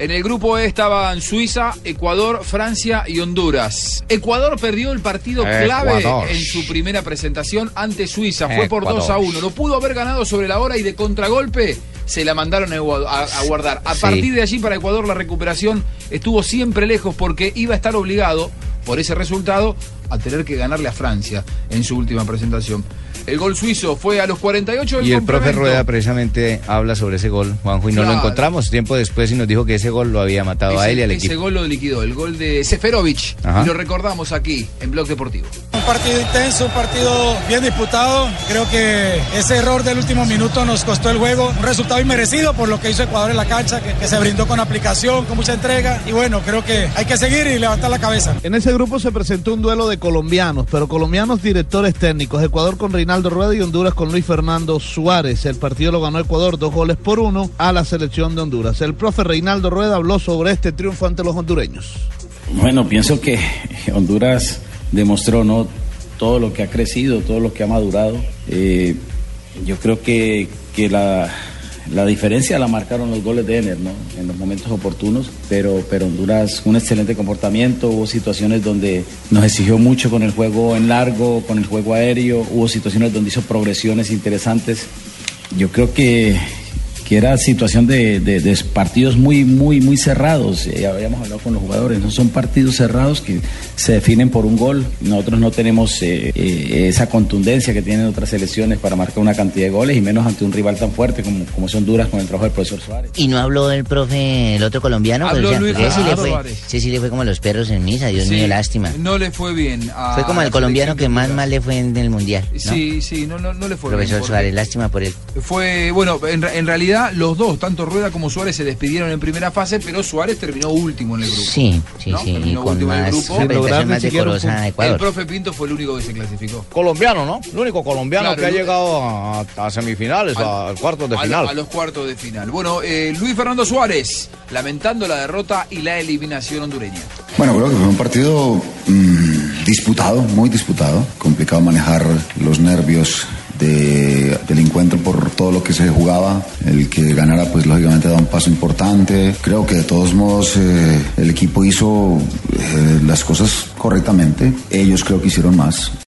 En el grupo E estaban Suiza, Ecuador, Francia y Honduras. Ecuador perdió el partido clave Ecuador. en su primera presentación ante Suiza. Fue por Ecuador. 2 a 1. Lo pudo haber ganado sobre la hora y de contragolpe se la mandaron a, a- a guardar. A Sí. partir de allí para Ecuador la recuperación estuvo siempre lejos porque iba a estar obligado por ese resultado a tener que ganarle a Francia en su última presentación. El gol suizo fue a los 48 del Y el profe. Rueda precisamente habla sobre ese gol, Juanjo, y no Claro. lo encontramos tiempo después y nos dijo que ese gol lo había matado a Ese- él y al ese equipo. gol lo liquidó, el gol de Seferovic. Ajá. Y lo recordamos aquí en Blog Deportivo. Un partido intenso, un partido bien disputado. Creo que ese error del último minuto nos costó el juego. Un resultado inmerecido por lo que hizo Ecuador en la cancha, que, que se brindó con aplicación, con mucha entrega. Y bueno, creo que hay que seguir y levantar la cabeza. En ese grupo se presentó un duelo de colombianos, pero colombianos directores técnicos. Ecuador con Reinaldo Rueda y Honduras con Luis Fernando Suárez. El partido lo ganó Ecuador dos goles por uno a la selección de Honduras. El profe Reinaldo Rueda habló sobre este triunfo ante los hondureños. Bueno, pienso que Honduras demostró no todo lo que ha crecido, todo lo que ha madurado. Eh, yo creo que, que la, la diferencia la marcaron los goles de Ener, ¿no? En los momentos oportunos, pero, pero Honduras un excelente comportamiento, hubo situaciones donde nos exigió mucho con el juego en largo, con el juego aéreo, hubo situaciones donde hizo progresiones interesantes. Yo creo que, que era situación de, de- de partidos muy, muy, muy cerrados. Eh, habíamos hablado con los jugadores, no son partidos cerrados que se definen por un gol. Nosotros no tenemos eh, eh, esa contundencia que tienen otras selecciones para marcar una cantidad de goles y menos ante un rival tan fuerte como, como es Honduras con el trabajo del profesor Suárez. Y no habló el profe, el otro colombiano. Habló Pues, o sea, sí le fue, ese sí le fue como los perros en misa, Dios Sí, mío, lástima. No le fue bien. a Fue como el colombiano que más mal le fue en el mundial. ¿no? Sí, sí, no, no, no le fue Profesor bien. porque Suárez, lástima por él. Fue, bueno, en realidad los dos, tanto Rueda como Suárez, se despidieron en primera fase, pero Suárez terminó último en el grupo. Sí, sí, ¿no? sí, y Terminó con último en el más grupo. más de El profe Pinto fue el único que se clasificó. Colombiano, ¿no? El único colombiano Claro, que ha llegado a, a semifinales, Al- al cuarto de a, final. a los cuartos de final. Bueno, eh, Luis Fernando Suárez, lamentando la derrota y la eliminación hondureña. Bueno, creo que fue un partido mm, disputado, muy disputado. Complicado manejar los nervios de- del encuentro por todo lo que se jugaba. El que ganara, pues lógicamente da un paso importante. Creo que de todos modos eh, el equipo hizo eh, las cosas correctamente. Ellos creo que hicieron más.